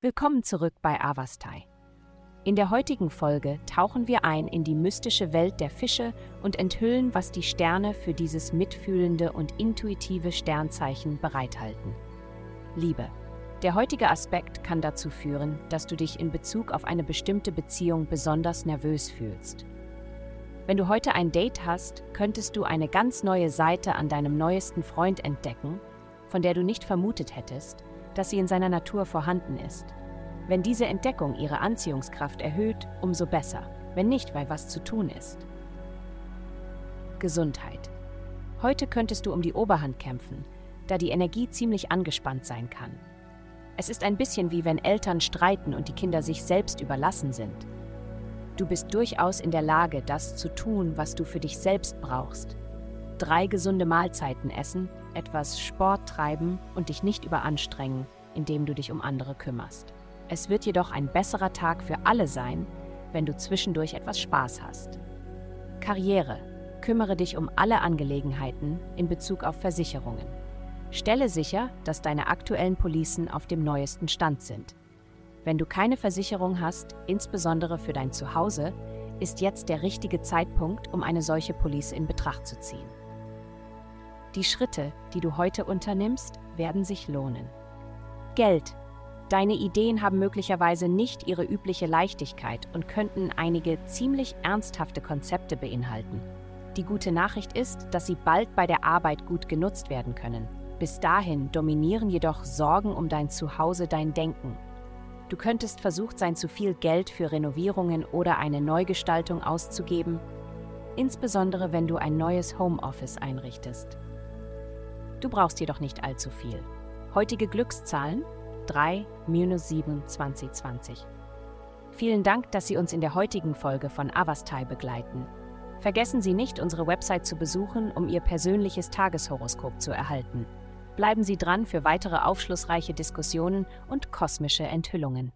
Willkommen zurück bei Avastai. In der heutigen Folge tauchen wir ein in die mystische Welt der Fische und enthüllen, was die Sterne für dieses mitfühlende und intuitive Sternzeichen bereithalten. Liebe. Der heutige Aspekt kann dazu führen, dass du dich in Bezug auf eine bestimmte Beziehung besonders nervös fühlst. Wenn du heute ein Date hast, könntest du eine ganz neue Seite an deinem neuesten Freund entdecken, von der du nicht vermutet hättest, dass sie in seiner Natur vorhanden ist. Wenn diese Entdeckung ihre Anziehungskraft erhöht, umso besser, wenn nicht, weil was zu tun ist. Gesundheit. Heute könntest du um die Oberhand kämpfen, da die Energie ziemlich angespannt sein kann. Es ist ein bisschen wie wenn Eltern streiten und die Kinder sich selbst überlassen sind. Du bist durchaus in der Lage, das zu tun, was du für dich selbst brauchst. Drei gesunde Mahlzeiten essen, etwas Sport treiben und dich nicht überanstrengen, indem du dich um andere kümmerst. Es wird jedoch ein besserer Tag für alle sein, wenn du zwischendurch etwas Spaß hast. Karriere. Kümmere dich um alle Angelegenheiten in Bezug auf Versicherungen. Stelle sicher, dass deine aktuellen Policen auf dem neuesten Stand sind. Wenn du keine Versicherung hast, insbesondere für dein Zuhause, ist jetzt der richtige Zeitpunkt, um eine solche Police in Betracht zu ziehen. Die Schritte, die du heute unternimmst, werden sich lohnen. Geld. Deine Ideen haben möglicherweise nicht ihre übliche Leichtigkeit und könnten einige ziemlich ernsthafte Konzepte beinhalten. Die gute Nachricht ist, dass sie bald bei der Arbeit gut genutzt werden können. Bis dahin dominieren jedoch Sorgen um dein Zuhause dein Denken. Du könntest versucht sein, zu viel Geld für Renovierungen oder eine Neugestaltung auszugeben, insbesondere wenn du ein neues Homeoffice einrichtest. Du brauchst jedoch nicht allzu viel. Heutige Glückszahlen 3 7 2020. Vielen Dank, dass Sie uns in der heutigen Folge von Avastai begleiten. Vergessen Sie nicht, unsere Website zu besuchen, um Ihr persönliches Tageshoroskop zu erhalten. Bleiben Sie dran für weitere aufschlussreiche Diskussionen und kosmische Enthüllungen.